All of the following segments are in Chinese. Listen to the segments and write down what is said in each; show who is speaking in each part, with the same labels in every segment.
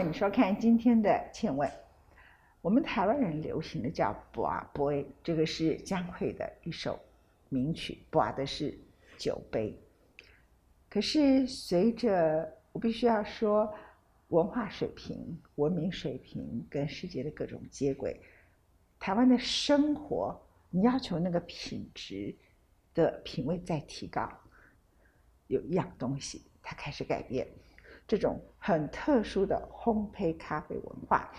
Speaker 1: 欢迎收看今天的《请问》。我们台湾人流行的叫“拔杯”，这个是江蕙的一首名曲，拔的是酒杯。可是随着我必须要说，文化水平、文明水平跟世界的各种接轨，台湾的生活，你要求那个品质的品味在提高，有一样东西它开始改变。这种很特殊的烘焙咖啡文化，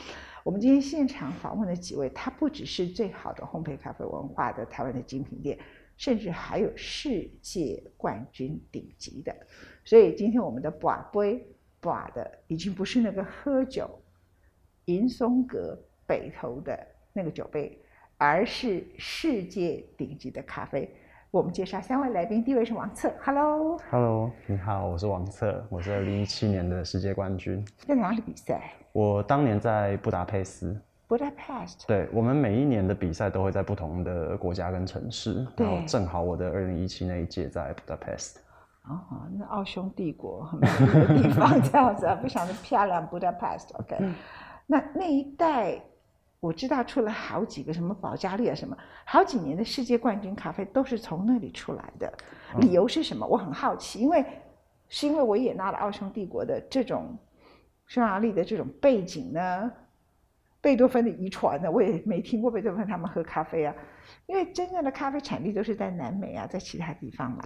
Speaker 1: 我们今天现场访问的几位，它不只是最好的烘焙咖啡文化的台湾的精品店，甚至还有世界冠军顶级的。所以今天我们的把杯把的已经不是那个喝酒银松阁北投的那个酒杯，而是世界顶级的咖啡。我们介绍三位来宾，第一位是王策，Hello，Hello，
Speaker 2: 你好，我是王策，我是二零一七年的世界冠军。
Speaker 1: 在哪里比赛？
Speaker 2: 我当年在布达佩斯。
Speaker 1: 布达佩斯。
Speaker 2: 对，我们每一年的比赛都会在不同的国家跟城市，然后正好我的二零一七那一届在布达佩斯。
Speaker 1: 哦，那奥匈帝国很美的地方，这样子啊，非常的漂亮，布达佩斯。OK，那那一代。我知道出了好几个什么保加利亚什么，好几年的世界冠军咖啡都是从那里出来的。理由是什么？我很好奇，因为是因为维也纳的奥匈帝国的这种匈牙利的这种背景呢？贝多芬的遗传呢？我也没听过贝多芬他们喝咖啡啊。因为真正的咖啡产地都是在南美啊，在其他地方嘛。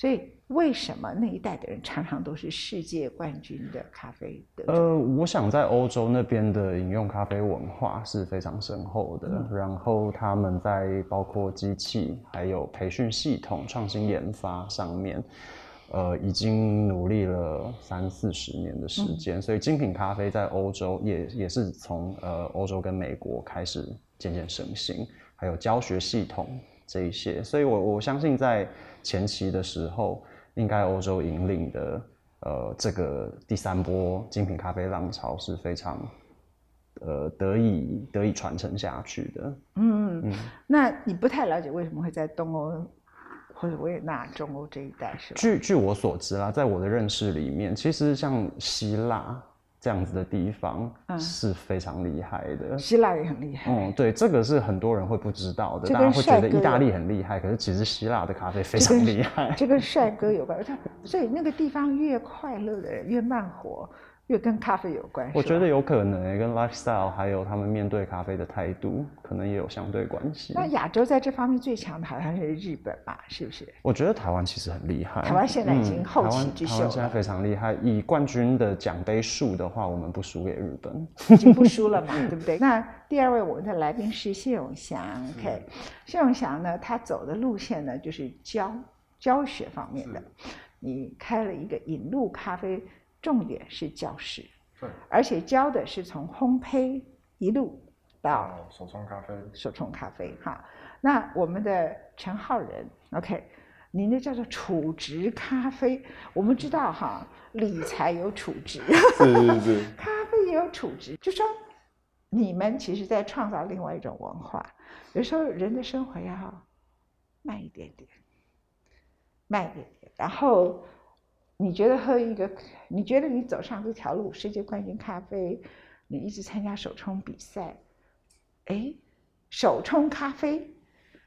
Speaker 2: 对。
Speaker 1: 所以为什么那一代的人常常都是世界冠军的咖啡的？
Speaker 2: 呃，我想在欧洲那边的饮用咖啡文化是非常深厚的，然后他们在包括机器、还有培训系统、创新研发上面，呃，已经努力了三四十年的时间。所以精品咖啡在欧洲也也是从呃欧洲跟美国开始渐渐盛行，还有教学系统这一些。所以我我相信在。前期的时候，应该欧洲引领的呃这个第三波精品咖啡浪潮是非常呃得以得以传承下去的。
Speaker 1: 嗯嗯，那你不太了解为什么会在东欧或者维也纳、中欧这一带是？
Speaker 2: 据据我所知啦，在我的认识里面，其实像希腊。这样子的地方是非常厉害的，
Speaker 1: 希腊也很厉害。
Speaker 2: 嗯，对，这个是很多人会不知道的，大家会觉得意大利很厉害，可是其实希腊的咖啡非常厉害。
Speaker 1: 这跟帅哥有关，所以那个地方越快乐的人越慢活。越跟咖啡有关，
Speaker 2: 我觉得有可能跟 lifestyle 还有他们面对咖啡的态度，可能也有相对关系。
Speaker 1: 那亚洲在这方面最强的好像是日本吧？是不是？
Speaker 2: 我觉得台湾其实很厉害。
Speaker 1: 台湾现在已经后起之秀。
Speaker 2: 台湾现在非常厉害，以冠军的奖杯数的话，我们不输给日本，
Speaker 1: 已经不输了嘛，对不对？那第二位我们的来宾是谢永祥，OK，谢永祥呢，他走的路线呢就是教教学方面的，你开了一个引路咖啡。重点是教室，
Speaker 3: 对，
Speaker 1: 而且教的是从烘焙一路到
Speaker 3: 手冲咖啡，
Speaker 1: 手冲咖啡哈。那我们的陈浩仁，OK，您的叫做储值咖啡。我们知道哈，理财有储值，
Speaker 3: 是是是，
Speaker 1: 咖啡也有储值，就说你们其实在创造另外一种文化。有时候人的生活要慢一点点，慢一点点，然后。你觉得喝一个？你觉得你走上这条路，世界冠军咖啡，你一直参加手冲比赛，哎，手冲咖啡，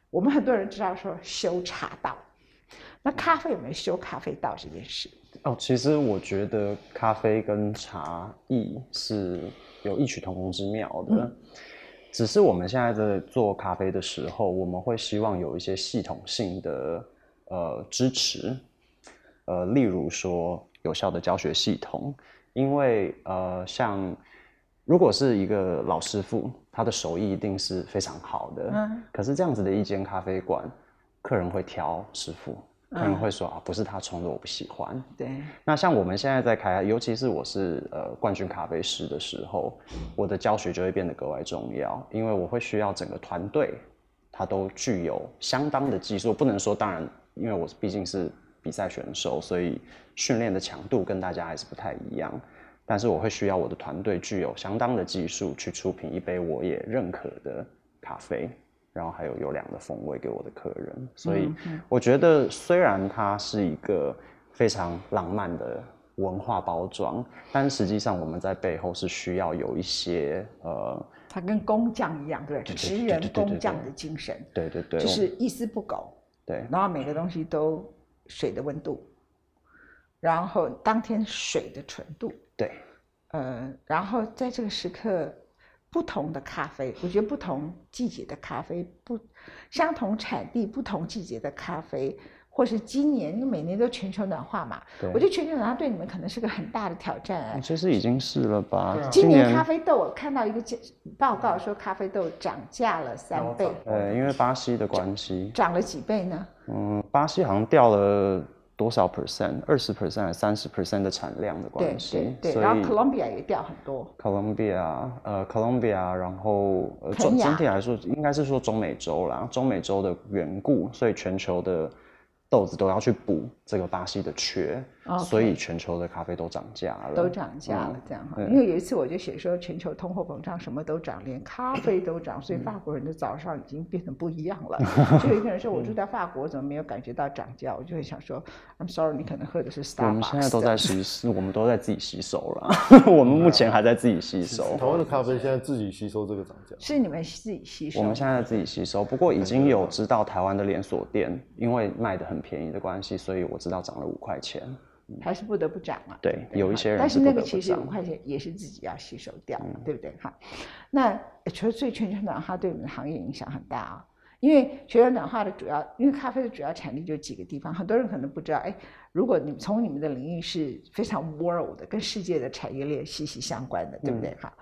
Speaker 1: 我们很多人知道说修茶道，那咖啡有没有修咖啡道这件事？
Speaker 2: 哦，其实我觉得咖啡跟茶艺是有异曲同工之妙的，只是我们现在在做咖啡的时候，我们会希望有一些系统性的呃支持。呃，例如说有效的教学系统，因为呃，像如果是一个老师傅，他的手艺一定是非常好的。嗯。可是这样子的一间咖啡馆，客人会挑师傅，客人会说啊，不是他冲的，我不喜欢。
Speaker 1: 对。
Speaker 2: 那像我们现在在开，尤其是我是呃冠军咖啡师的时候，我的教学就会变得格外重要，因为我会需要整个团队，他都具有相当的技术，不能说当然，因为我毕竟是。比赛选手，所以训练的强度跟大家还是不太一样。但是我会需要我的团队具有相当的技术去出品一杯我也认可的咖啡，然后还有优良的风味给我的客人。所以我觉得，虽然它是一个非常浪漫的文化包装，但实际上我们在背后是需要有一些呃，
Speaker 1: 它跟工匠一样，对职人工匠的精神，
Speaker 2: 对对对，
Speaker 1: 就是一丝不苟，
Speaker 2: 对
Speaker 1: 然后每个东西都水的温度，然后当天水的纯度，
Speaker 2: 对。
Speaker 1: 呃，然后在这个时刻，不同的咖啡，我觉得不同季节的咖啡，不相同产地、不同季节的咖啡，或是今年，因为每年都全球暖化嘛，
Speaker 2: 对
Speaker 1: 我觉得全球暖化对你们可能是个很大的挑战哎。
Speaker 2: 其实已经是了吧？
Speaker 3: 啊
Speaker 1: 今年咖啡豆，我看到一个介报告说，咖啡豆涨价了三倍，
Speaker 2: 呃，因为巴西的关系，
Speaker 1: 涨了几倍呢？
Speaker 2: 嗯，巴西好像掉了多少 percent，二十 percent 还是三十 percent 的产量的
Speaker 1: 对
Speaker 2: 关系，
Speaker 1: 对对，
Speaker 2: 所以
Speaker 1: 然后 Colombia 也掉很多
Speaker 2: ，Colombia，呃，Colombia，然后呃，总整体来说应该是说中美洲啦，中美洲的缘故，所以全球的豆子都要去补这个巴西的缺。所以全球的咖啡都涨价了，
Speaker 1: 都涨价了
Speaker 2: 嗯，
Speaker 1: 这样哈。因为有一次我就写说，全球通货膨胀什么都涨，连咖啡都涨，所以
Speaker 2: 嗯
Speaker 1: 法国人的早上已经变得不一样了。就有一个人说，我住在法国，怎么没有感觉到涨价？我就会想说，I'm sorry，你可能喝的是
Speaker 2: 我
Speaker 1: Starbucks
Speaker 2: 们现在都
Speaker 1: 的
Speaker 2: 在洗，我们都在自己吸收了，我们目前还在自己吸收。
Speaker 3: 台湾的咖啡现在自己吸收这个涨价，
Speaker 1: 是你们自己吸收。
Speaker 2: 我们现在自己吸收，不过已经有知道台湾的连锁店，因为卖的很便宜的关系，所以我知道涨了五块钱。
Speaker 1: 还是不得不涨啊。
Speaker 2: 对，有一些人
Speaker 1: 但是那个其实五
Speaker 2: 涨。
Speaker 1: 块钱也是自己要吸收掉
Speaker 2: 嗯，
Speaker 1: 对不对？哈，那呃除了所以全球暖化对我们的行业影响很大啊。因为全球暖化的主要，因为咖啡的主要产地就几个地方，很多人可能不知道。哎，如果你从你们的领域是非常 world 的，跟世界的产业链息息相关的，对不
Speaker 2: 嗯
Speaker 1: 对？哈，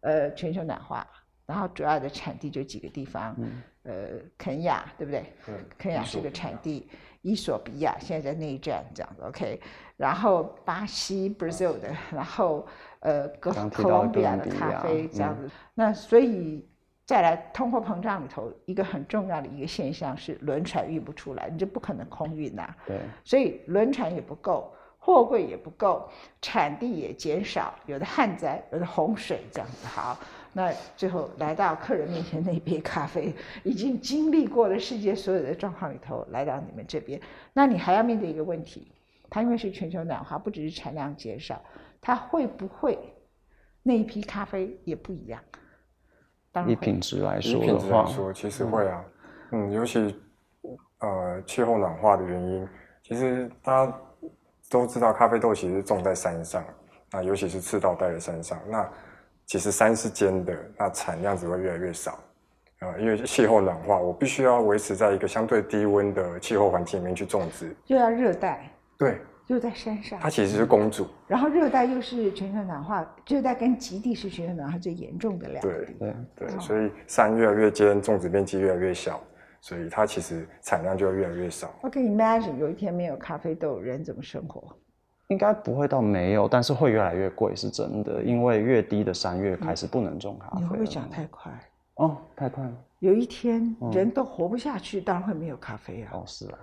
Speaker 1: 呃，全球暖化，然后主要的产地就几个地方，
Speaker 2: 嗯
Speaker 1: 呃，肯亚，对不对？
Speaker 3: 对
Speaker 1: 肯亚是个产地，伊索比亚现在在内战这样子，OK，然后巴西 Brazil 的，然后呃哥
Speaker 2: 伦比亚嗯
Speaker 1: 啡这样子，那所以再来通货膨胀里头一个很重要的一个现象是轮船运不出来，你就不可能空运呐、
Speaker 2: 对，
Speaker 1: 所以轮船也不够，货柜也不够，产地也减少，有的旱灾，有的洪水这样子。好，那最后来到客人面前那一杯咖啡，已经经历过了世界所有的状况里头，来到你们这边，那你还要面对一个问题，它因为是全球暖化，不只是产量减少，它会不会那一批咖啡也不一样？当然
Speaker 2: 以品质来
Speaker 4: 以
Speaker 2: 说的话
Speaker 4: 品质来，说，其实会啊，嗯，尤其呃气候暖化的原因，其实大家都知道，咖啡豆其实种在山上，那尤其是赤道带的山上，那其实山是尖的，那产量只会越来越少。啊、因为气候暖化，我必须要维持在一个相对低温的气候环境里面去种植。
Speaker 1: 又要热带，
Speaker 4: 对，
Speaker 1: 又在山上
Speaker 4: 它，其实是公主。
Speaker 1: 然后热带又是全球暖化，热带跟极地是全球暖化最严重的两个
Speaker 4: 对
Speaker 1: 地方。
Speaker 2: 对，
Speaker 4: 对，
Speaker 1: 哦
Speaker 4: 所以山越来越尖，种植面积越来越小，所以它其实产量就会越来越少。
Speaker 1: 我可以 imagine 有一天没有咖啡豆，人怎么生活？
Speaker 2: 应该不会到没有，但是会越来越贵，是真的，因为越低的山越开始不能种咖啡了。
Speaker 1: 你会不会讲太快？
Speaker 2: 哦，太快了。
Speaker 1: 有一天人都活不下去，当然会没有咖啡啊！
Speaker 2: 哦，是啊，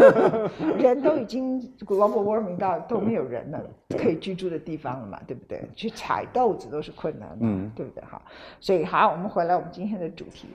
Speaker 1: 人都已经 global warming 到都没有人了，可以居住的地方了嘛，对不对？去采豆子都是困难的，
Speaker 2: 嗯
Speaker 1: 对不对？哈，所以好，我们回来我们今天的主题。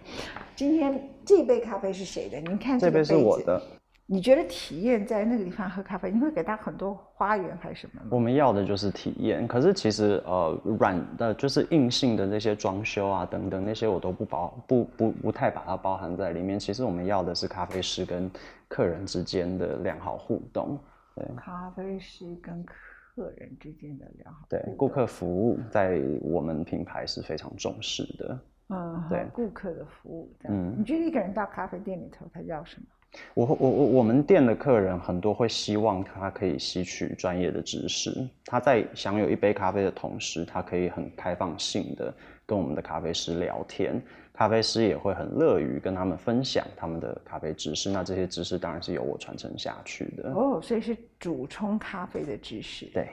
Speaker 1: 今天这杯咖啡是谁的？您看
Speaker 2: 这杯是我的。
Speaker 1: 你觉得体验在那个地方喝咖啡，你会给他很多花园还是什么吗？
Speaker 2: 我们要的就是体验，可是其实呃软的，就是硬性的那些装修啊等等那些我都不包不不不太把它包含在里面。其实我们要的是咖啡师跟客人之间的良好互动，对
Speaker 1: 咖啡师跟客人之间的良好
Speaker 2: 对
Speaker 1: 互动
Speaker 2: 顾客服务在我们品牌是非常重视的。
Speaker 1: 嗯，
Speaker 2: 对
Speaker 1: 顾客的服务。
Speaker 2: 嗯
Speaker 1: 你觉得一个人到咖啡店里头，他要什么？
Speaker 2: 我我我我们店的客人很多会希望他可以吸取专业的知识，他在享有一杯咖啡的同时，他可以很开放性的跟我们的咖啡师聊天，咖啡师也会很乐于跟他们分享他们的咖啡知识。那这些知识当然是由我传承下去的。
Speaker 1: 哦，所以是主冲咖啡的知识。
Speaker 2: 对，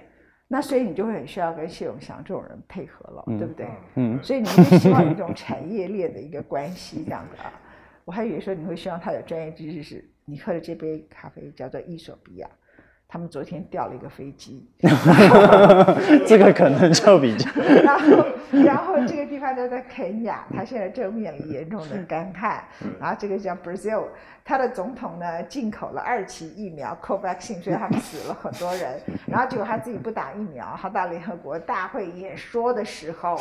Speaker 1: 那所以你就会很需要跟谢永祥这种人配合了，对不对？
Speaker 2: 嗯，
Speaker 1: 所以你们就希望有一种产业链的一个关系这样子啊。我还以为说你会希望他有专业知识，是你喝的这杯咖啡叫做伊索比亚，他们昨天掉了一个飞机，
Speaker 2: 这个可能就比较
Speaker 1: 然后然后这个地方叫在肯亚，他现在正面临严重的干旱。然后这个叫 Brazil，他的总统呢进口了二期疫苗 Covaxin，所以他们死了很多人。然后结果他自己不打疫苗，他到联合国大会演说的时候，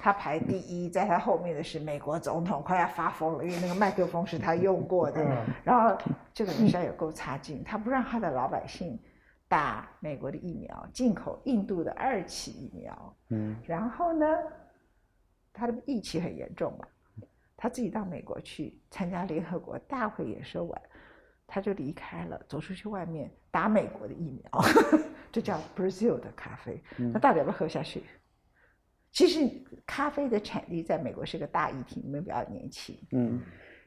Speaker 1: 他排第一，在他后面的是美国总统，快要发疯了，因为那个麦克风是他用过的。然后这个女生也够差劲，他不让他的老百姓打美国的疫苗，进口印度的二期疫苗。
Speaker 2: 嗯
Speaker 1: 然后呢，他的疫情很严重嘛，他自己到美国去参加联合国大会演说完，他就离开了，走出去外面打美国的疫苗，这叫 Brazil 的咖啡。那到底要不要喝下去？其实咖啡的产地在美国是个大议题，你们不要年轻。
Speaker 2: 嗯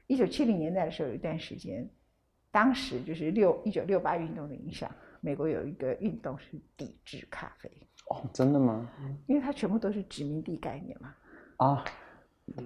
Speaker 1: 一九七零年代的时候，有一段时间，当时就是六一九六八运动的影响，美国有一个运动是抵制咖啡，
Speaker 2: 哦，真的吗？
Speaker 1: 因为它全部都是殖民地概念嘛。
Speaker 2: 啊，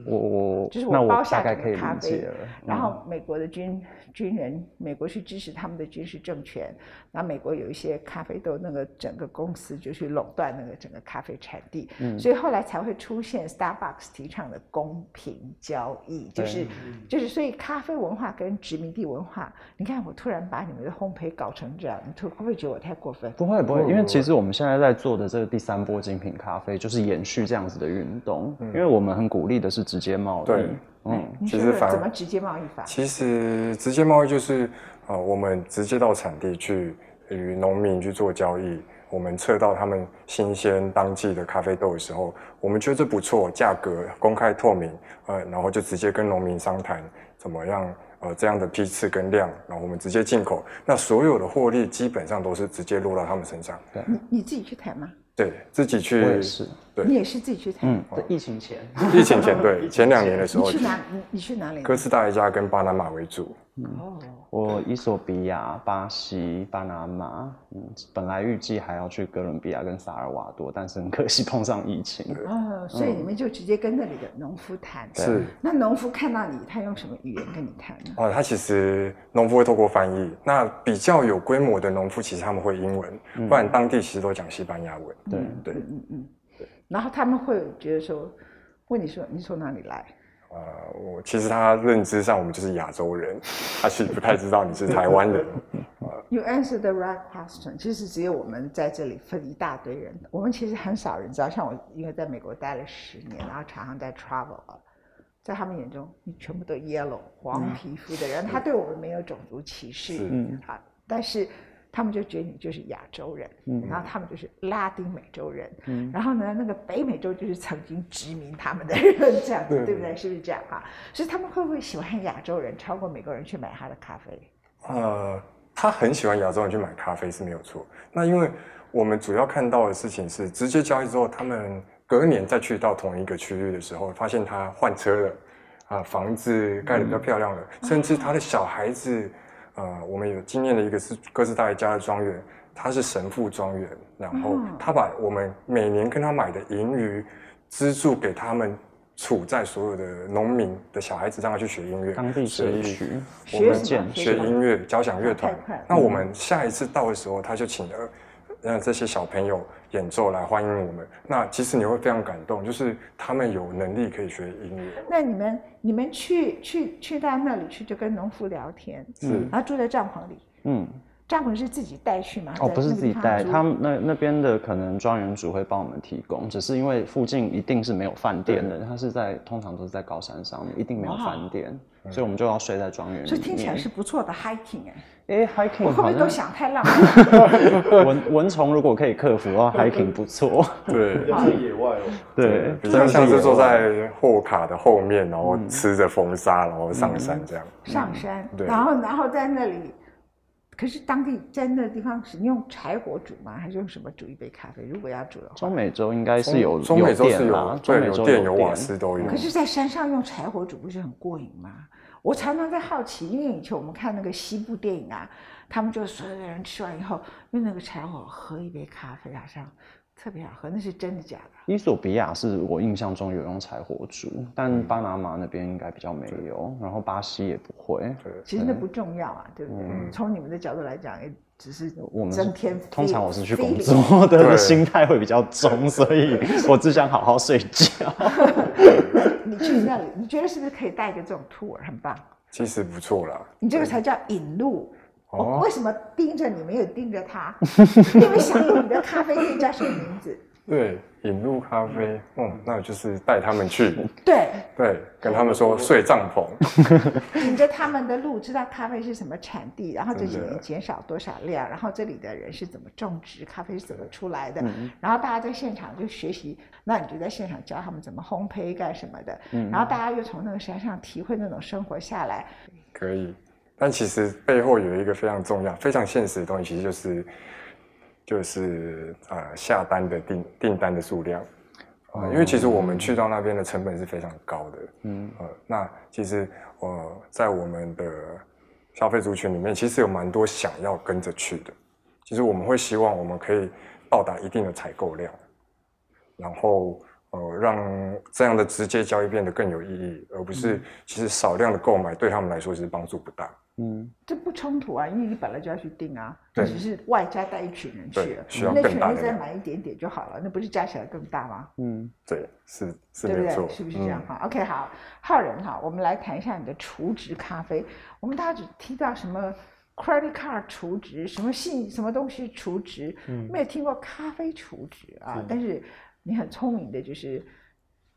Speaker 2: 我我
Speaker 1: 就是
Speaker 2: 那我
Speaker 1: 我包下
Speaker 2: 大概可以
Speaker 1: 整个咖啡
Speaker 2: 理解了。
Speaker 1: 然
Speaker 2: 嗯
Speaker 1: 后美国的军军人，美国去支持他们的军事政权，那美国有一些咖啡豆，那个整个公司就去垄断那个整个咖啡产地，
Speaker 2: 嗯
Speaker 1: 所以后来才会出现 Starbucks 提倡的公平交易，就是就是所以咖啡文化跟殖民地文化，你看我突然把你们的烘焙搞成这样，你会不会觉得我太过分？
Speaker 2: 不会不会，因为其实我们现在在做的这个第三波精品咖啡，就是延续这样子的运动。因为我们很鼓励的是直接贸易。
Speaker 4: 对
Speaker 2: 嗯，
Speaker 4: 其实反
Speaker 1: 怎么直接贸易法？
Speaker 4: 其实直接贸易就是呃，我们直接到产地去与农民去做交易。我们测到他们新鲜当季的咖啡豆的时候，我们觉得这不错，价格公开透明，呃，然后就直接跟农民商谈怎么样，呃，这样的批次跟量，然后我们直接进口，那所有的获利基本上都是直接落到他们身上，
Speaker 1: 你你自己去谈吗？
Speaker 4: 对自己去。
Speaker 2: 我也是。
Speaker 4: 对
Speaker 1: 你也是自己去谈？
Speaker 2: 嗯，在疫情前。
Speaker 4: 疫情前对 前两年的时候
Speaker 1: 你去，哪？你你去哪里？
Speaker 4: 哥斯达黎加跟巴拿马为主。
Speaker 1: 哦，
Speaker 2: 我伊索比亚、巴西、巴拿马，嗯，本来预计还要去哥伦比亚跟萨尔瓦多，但是很可惜碰上疫情。
Speaker 1: 哦，所以你们就直接跟那里的农夫谈。
Speaker 4: 是
Speaker 1: 那农夫看到你，他用什么语言跟你谈呢？
Speaker 4: 哦，他其实农夫会透过翻译。那比较有规模的农夫，其实他们会英文，不然当地其实都讲西班牙文。
Speaker 2: 对
Speaker 4: 对，
Speaker 1: 嗯嗯。然后他们会觉得说，问你说你从哪里来？
Speaker 4: 呃，我其实他认知上我们就是亚洲人，他其实不太知道你是台湾人。
Speaker 1: You answer the right question。其实只有我们在这里分一大堆人，我们其实很少人知道。像我，因为在美国待了十年，然后常常在 travel 啊，在他们眼中，你全部都 yellow 黄皮肤的人，他对我们没有种族歧视
Speaker 2: 嗯
Speaker 1: 啊，但是他们就觉得你就是亚洲人，嗯然后他们就是拉丁美洲人，嗯然后呢，那个北美洲就是曾经殖民他们的人，这样子，对不对？是不是这样哈？所以他们会不会喜欢亚洲人超过美国人去买他的咖啡？
Speaker 4: 呃，他很喜欢亚洲人去买咖啡是没有错。那因为我们主要看到的事情是，直接交易之后，他们隔年再去到同一个区域的时候，发现他换车了，啊，房子盖得比较漂亮了，甚至他的小孩子，呃，我们有经验的一个是哥斯达黎加的庄园，他是神父庄园，然后
Speaker 1: 嗯
Speaker 4: 他把我们每年跟他买的盈余资助给他们。处在所有的农民的小孩子，让他去学音乐，
Speaker 2: 当地
Speaker 4: 所以
Speaker 2: 社区
Speaker 4: 我们
Speaker 1: 学
Speaker 4: 音乐、交响乐团。那我们下一次到的时候，他就请了让这些小朋友演奏来欢迎我们。那其实你会非常感动，就是他们有能力可以学音乐。
Speaker 1: 那你们你们去去去到那里去，就跟农夫聊天，
Speaker 4: 是
Speaker 1: 然后住在帐篷里，
Speaker 2: 嗯，
Speaker 1: 帐篷是自己带去吗？
Speaker 2: 哦，不是自己带，他们那那边的可能庄园主会帮我们提供，只是因为附近一定是没有饭店的，它是在通常都是在高山上面，一定没有
Speaker 1: 哇
Speaker 2: 饭店，所以我们就要睡在庄园。
Speaker 1: 所以听起来是不错的 hiking 哎、
Speaker 2: 哎，hiking
Speaker 1: 我会不会都想太浪漫？
Speaker 2: 蚊蚊虫如果可以克服的话，hiking 不错。
Speaker 4: 对，
Speaker 3: 比较是野外哦。
Speaker 2: 对，
Speaker 4: 比较像是坐在货卡的后面，然后吃着风沙，然后上山这样。
Speaker 1: 上山，
Speaker 4: 对
Speaker 1: 然后然后在那里，可是当地在那地方是用柴火煮吗？还是用什么煮一杯咖啡？如果要煮的话，
Speaker 2: 中美洲应该是有
Speaker 4: 中美洲是有，
Speaker 2: 中美洲
Speaker 4: 有电有
Speaker 2: 电
Speaker 4: 瓦斯都有
Speaker 1: 可。是，在山上用柴火煮不是很过瘾吗？我常常在好奇，因为以前我们看那个西部电影啊，他们就所有的人吃完以后用那个柴火喝一杯咖啡，好像特别好喝，那是真的假的？
Speaker 2: 伊索比亚是我印象中有用柴火煮，但巴拿马那边应该比较没有，然后巴西也不会。
Speaker 1: 其实那不重要啊，对不对？
Speaker 4: 嗯
Speaker 1: 从你们的角度来讲，it 只是
Speaker 2: 我们
Speaker 1: 增添
Speaker 2: 通常我是去工作的，
Speaker 4: 对
Speaker 2: 心态会比较重，所以我只想好好睡觉。
Speaker 1: 你去那里，你觉得是不是可以带一个这种 tour，很棒？
Speaker 4: 其实不错啦。
Speaker 1: 你这个才叫引路。为什么盯着你，没有盯着他？因为想有你的咖啡店叫什么名字？
Speaker 4: 对，引路咖啡，嗯，那就是带他们去，
Speaker 1: 对，
Speaker 4: 对，跟他们说睡帐篷，
Speaker 1: 引着他们的路，知道咖啡是什么产地，然后这几年减少多少量，然后这里的人是怎么种植，咖啡是怎么出来的，
Speaker 2: 嗯。
Speaker 1: 然后大家在现场就学习，那你就在现场教他们怎么烘焙干什么的，
Speaker 2: 嗯。
Speaker 1: 然后大家又从那个山上体会那种生活下来，
Speaker 4: 可以。但其实背后有一个非常重要、非常现实的东西，其实就是就是呃下单的订订单的数量啊、因为其实我们去到那边的成本是非常高的，
Speaker 2: 嗯
Speaker 4: 呃，那其实呃在我们的消费族群里面，其实有蛮多想要跟着去的。其实我们会希望我们可以到达一定的采购量，然后呃让这样的直接交易变得更有意义，而不是其实少量的购买对他们来说其实帮助不大。
Speaker 2: 嗯，
Speaker 1: 这不冲突啊，因为你本来就要去订啊，
Speaker 4: 对
Speaker 1: 你只是外加带一群人去了，
Speaker 4: 需要
Speaker 1: 那群人再买一点点就好了，那不是加起来更大吗？
Speaker 2: 嗯，
Speaker 4: 对，是是
Speaker 1: 对不
Speaker 4: 没错，
Speaker 1: 对？是不是这样
Speaker 4: 嗯
Speaker 1: 哈、o k 好，浩仁哈，我们来谈一下你的储值咖啡。我们大家只提到什么 credit card 储值，什么信什么东西储值，没有听过咖啡储值啊。但是你很聪明的，就是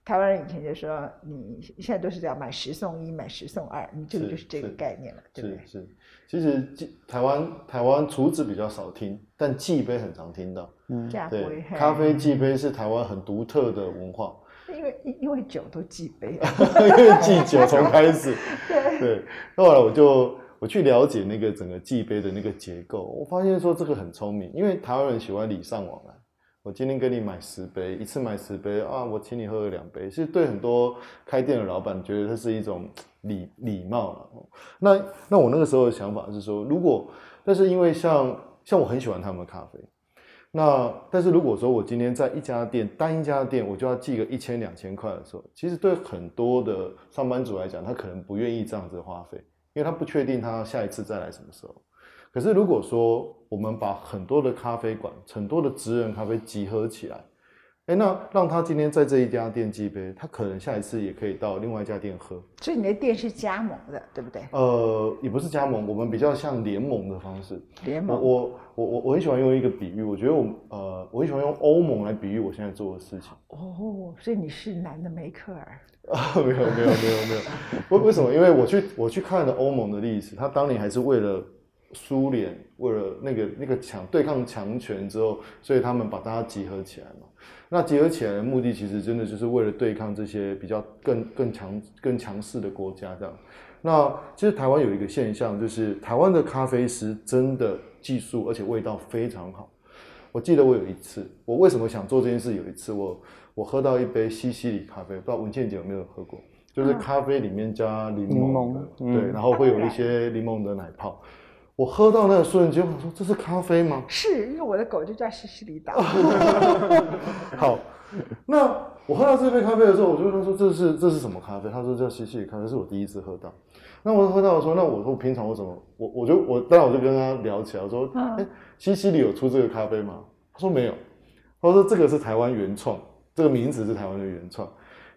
Speaker 1: 台湾人以前就说，你现在都是这样买十送一，买十送二，你这个就是这个概念了，对不对？
Speaker 3: 是是，其实寄台湾台湾厨子比较少听，但寄杯很常听到。
Speaker 1: 价不会
Speaker 3: 对，咖啡寄杯是台湾很独特的文化，
Speaker 1: 因为因因为酒都忌杯，
Speaker 3: 因为忌酒从开始。
Speaker 1: 对，
Speaker 3: 对，后来我就我去了解那个整个忌杯的那个结构，我发现说这个很聪明，因为台湾人喜欢礼尚往来。我今天跟你买十杯，一次买十杯啊，我请你喝了两杯，是对很多开店的老板觉得这是一种礼礼貌了。那那我那个时候的想法是说，如果但是因为像像我很喜欢他们的咖啡，那但是如果说我今天在一家店单一家店，我就要寄个一千两千块的时候，其实对很多的上班族来讲，他可能不愿意这样子花费，因为他不确定他下一次再来什么时候。可是如果说我们把很多的咖啡馆、很多的职人咖啡集合起来，哎，那让他今天在这一家店寄杯，他可能下一次也可以到另外一家店喝。
Speaker 1: 所以你的店是加盟的，对不对？
Speaker 3: 呃，也不是加盟，我们比较像联盟的方式。我
Speaker 1: 联盟。
Speaker 3: 我我我我很喜欢用一个比喻，我觉得我呃，我很喜欢用欧盟来比喻我现在做的事情。
Speaker 1: 哦，所以你是男的梅克尔。
Speaker 3: 啊，没有没有没有没有，为为什么？因为我去我去看了欧盟的历史，他当年还是为了苏联，为了那个那个强对抗强权之后，所以他们把大家集合起来嘛。那集合起来的目的，其实真的就是为了对抗这些比较更更强更强势的国家这样。那其实台湾有一个现象，就是台湾的咖啡师真的技术而且味道非常好。我记得我有一次，我为什么想做这件事？有一次我我喝到一杯西西里咖啡，不知道文倩姐有没有喝过？就是咖啡里面加柠
Speaker 2: 柠檬
Speaker 3: 对，然后会有一些柠檬的奶泡。我喝到那个瞬间，我说这是咖啡吗？
Speaker 1: 是因为我的狗就叫西西里岛。
Speaker 3: 好，那我喝到这杯咖啡的时候，我就问他说这是这是什么咖啡？他说叫西西里咖啡，是我第一次喝到。那我喝到的时候，那我说平常我怎么我我就我当然我就跟他聊起来，我说哎、西西里有出这个咖啡吗？他说没有，他说这个是台湾原创，这个名字是台湾的原创。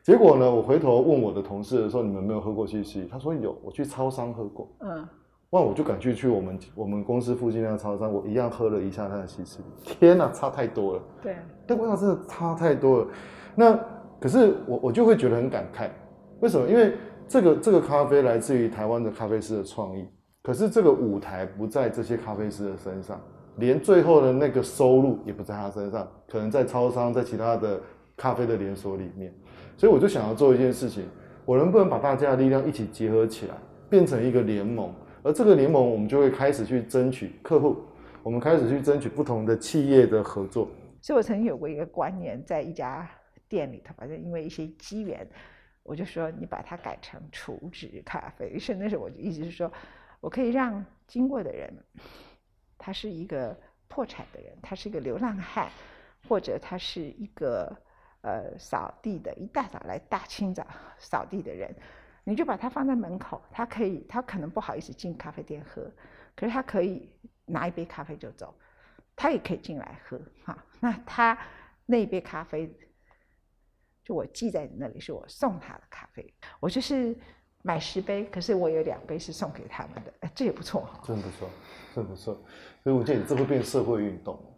Speaker 3: 结果呢，我回头问我的同事的时候，你们有没有喝过西西里？他说有，我去超商喝过。
Speaker 1: 嗯，
Speaker 3: 哇，我就赶去去我们我们公司附近那个超商，我一样喝了一下它的西西里，天哪，差太多了。
Speaker 1: 对，
Speaker 3: 但味道真的差太多了。那可是我我就会觉得很感慨，为什么？因为这个这个咖啡来自于台湾的咖啡师的创意，可是这个舞台不在这些咖啡师的身上，连最后的那个收入也不在他身上，可能在超商，在其他的咖啡的连锁里面。所以我就想要做一件事情，我能不能把大家的力量一起结合起来，变成一个联盟？而这个联盟，我们就会开始去争取客户，我们开始去争取不同的企业的合作。
Speaker 1: 所以我曾经有过一个观念，在一家店里头，反正因为一些机缘，我就说你把它改成储值咖啡。于是那时候我就意思是说，我可以让经过的人，他是一个破产的人，他是一个流浪汉，或者他是一个呃扫地的，一大早来大清早扫地的人，你就把它放在门口，他可以，他可能不好意思进咖啡店喝，可是他可以拿一杯咖啡就走，他也可以进来喝哈。那他那一杯咖啡，就我寄在你那里，是我送他的咖啡，我就是买十杯，可是我有两杯是送给他们的，哎，这也不错哈。
Speaker 3: 真不错，真不错。所以我觉得这会变社会运动，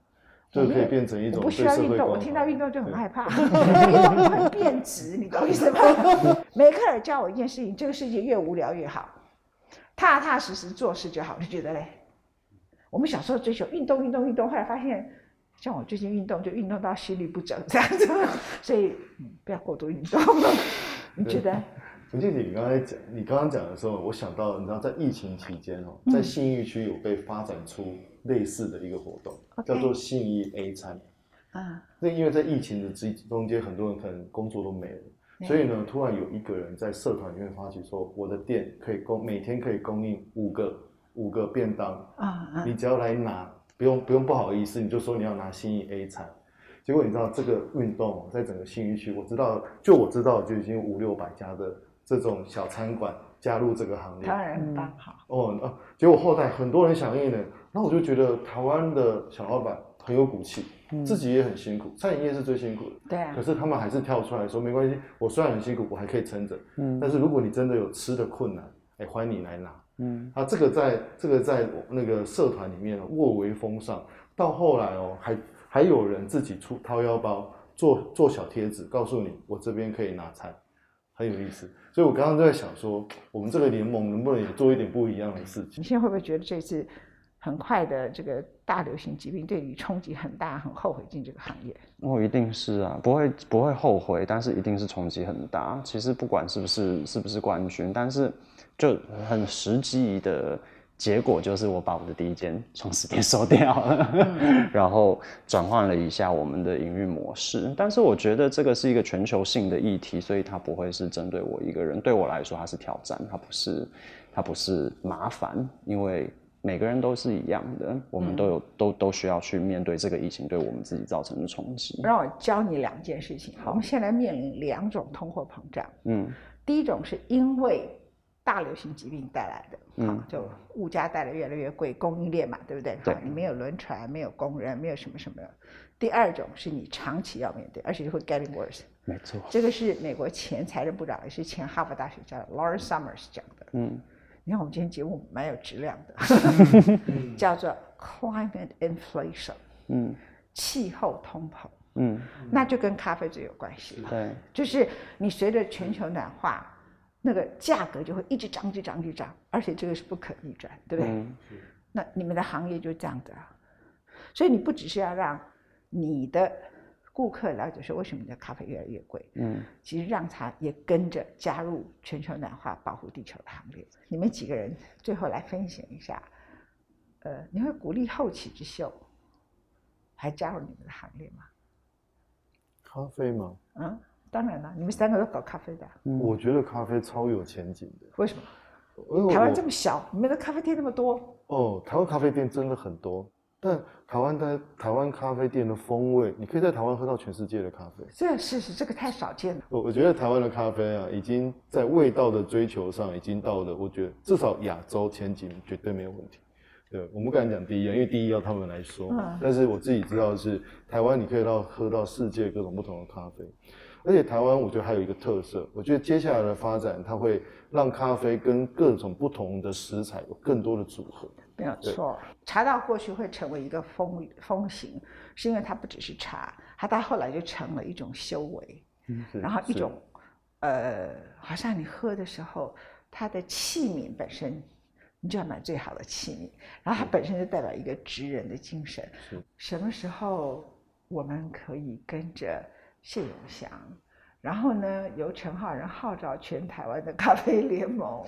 Speaker 3: 这可以变成一种
Speaker 1: 不需要运动，我听到运动就很害怕，运动就很变质，你懂意思吗？梅克尔教我一件事情：这个世界越无聊越好，踏踏实实做事就好。你觉得嘞？我们小时候追求运动，运动，运动，后来发现，像我最近运动就运动到心律不整这样子，所以、嗯、不要过度运动。你觉得？
Speaker 3: 陈静姐，你刚才讲，你刚刚讲的时候，我想到，你知道，在疫情期间哦，
Speaker 1: 嗯
Speaker 3: 在信义区有被发展出类似的一个活动叫做信义 A 餐。
Speaker 1: 啊，
Speaker 3: 那因为在疫情的之中间，很多人可能工作都没了，所以呢，突然有一个人在社团里面发起说，我的店可以供每天可以供应五个五个便当，
Speaker 1: 啊啊！
Speaker 3: 你只要来拿，不用不用不好意思，你就说你要拿信义 A 餐。结果你知道这个运动在整个信义区，我知道就我知道就已经五六百家的这种小餐馆加入这个行列
Speaker 1: 当。然很棒哈。
Speaker 3: 哦，啊，结果后台很多人响应呢，然后我就觉得台湾的小老板很有骨气，自己也很辛苦，餐饮业是最辛苦的，
Speaker 1: 对啊
Speaker 3: 可，是他们还是跳出来说没关系，我虽然很辛苦，我还可以撑着，
Speaker 2: 嗯
Speaker 3: 但是如果你真的有吃的困难，哎，欢迎你来拿。
Speaker 2: 嗯
Speaker 3: 啊，这个在这个在那个社团里面蔚为风尚，到后来哦，还还有人自己出掏腰包做做小贴纸，告诉你我这边可以拿餐，很有意思。所以我刚刚就在想说，我们这个联盟能不能也做一点不一样的事情？
Speaker 1: 你现在会不会觉得这次很快的这个大流行疾病对你冲击很大，很后悔进这个行业？
Speaker 2: 我一定是啊，不会不会后悔，但是一定是冲击很大。其实不管是不是是不是冠军，但是就很实际的结果就是我把我的第一间创始店 收掉了，然后转换了一下我们的营运模式。但是我觉得这个是一个全球性的议题，所以它不会是针对我一个人。对我来说，它是挑战，它不是它不是麻烦，因为。每个人都是一样的，我们都有、都都需要去面对这个疫情对我们自己造成的冲击。
Speaker 1: 让我教你两件事情。好我们现在面临两种通货膨胀，
Speaker 2: 嗯
Speaker 1: 第一种是因为大流行疾病带来的，
Speaker 2: 嗯
Speaker 1: 好，就物价带来越来越贵，供应链嘛，对不对？
Speaker 2: 对
Speaker 1: 好你没有轮船，没有工人，没有什么什么。第二种是你长期要面对，而且会 getting worse。
Speaker 2: 没错。
Speaker 1: 这个是美国前财政部长，也是前哈佛大学教的 Lawrence Summers 讲的。
Speaker 2: 嗯
Speaker 1: 你看我们今天节目蛮有质量的，叫做 climate inflation，
Speaker 2: 嗯
Speaker 1: 气候通膨，
Speaker 2: 嗯，
Speaker 1: 那就跟咖啡最有关系了。
Speaker 2: 对，
Speaker 1: 就是你随着全球暖化，那个价格就会一直涨，一直涨，一直涨，而且这个是不可逆转，对不对？
Speaker 2: 嗯
Speaker 1: 那你们的行业就这样子啊，所以你不只是要让你的顾客了解说为什么你的咖啡越来越贵，
Speaker 2: 嗯
Speaker 1: 其实让他也跟着加入全球暖化、保护地球的行列。你们几个人最后来分享一下，呃，你会鼓励后起之秀还加入你们的行列吗？
Speaker 3: 咖啡吗？
Speaker 1: 嗯，当然了，你们三个都搞咖啡的啊，
Speaker 3: 我觉得咖啡超有前景的。
Speaker 1: 为什么？
Speaker 3: 因为
Speaker 1: 台湾这么小，你们的咖啡店那么多，
Speaker 3: 哦，台湾咖啡店真的很多，但台湾的台湾咖啡店的风味，你可以在台湾喝到全世界的咖啡。
Speaker 1: 这是是这个太少见了。
Speaker 3: 我我觉得台湾的咖啡啊，已经在味道的追求上，已经到了我觉得至少亚洲前几名绝对没有问题。对，我们不敢讲第一啊，因为第一要他们来说。
Speaker 1: 嗯
Speaker 3: 但是我自己知道的是，台湾你可以到喝到世界各种不同的咖啡，而且台湾我觉得还有一个特色，我觉得接下来的发展，它会让咖啡跟各种不同的食材有更多的组合。
Speaker 1: 没有错，茶道过去会成为一个风风行，是因为它不只是茶，它到后来就成了一种修为，
Speaker 3: 嗯
Speaker 1: 然后一
Speaker 3: 是
Speaker 1: 种呃，好像你喝的时候，它的器皿本身，你就要买最好的器皿，然后它本身就代表一个职人的精神。
Speaker 3: 是
Speaker 1: 什么时候我们可以跟着谢永祥，然后呢，由陈浩仁号召全台湾的咖啡联盟，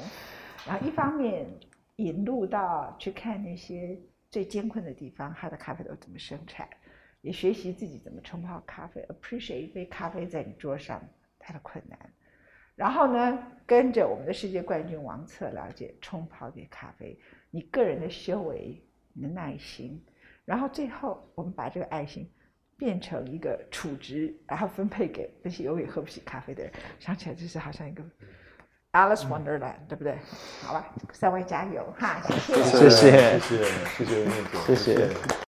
Speaker 1: 然后一方面引入到去看那些最艰困的地方，它的咖啡豆怎么生产，也学习自己怎么冲泡咖啡，appreciate 一杯咖啡在你桌上它的困难。然后呢，跟着我们的世界冠军王策了解冲泡一杯咖啡，你个人的修为、你的耐心，然后最后我们把这个爱心变成一个储值然后分配给那些永远喝不起咖啡的人想起来就是好像一个 alice wonderland 对不对？好吧三位加油哈谢谢。
Speaker 2: 谢谢
Speaker 3: 谢谢谢谢谢谢。
Speaker 2: 谢谢。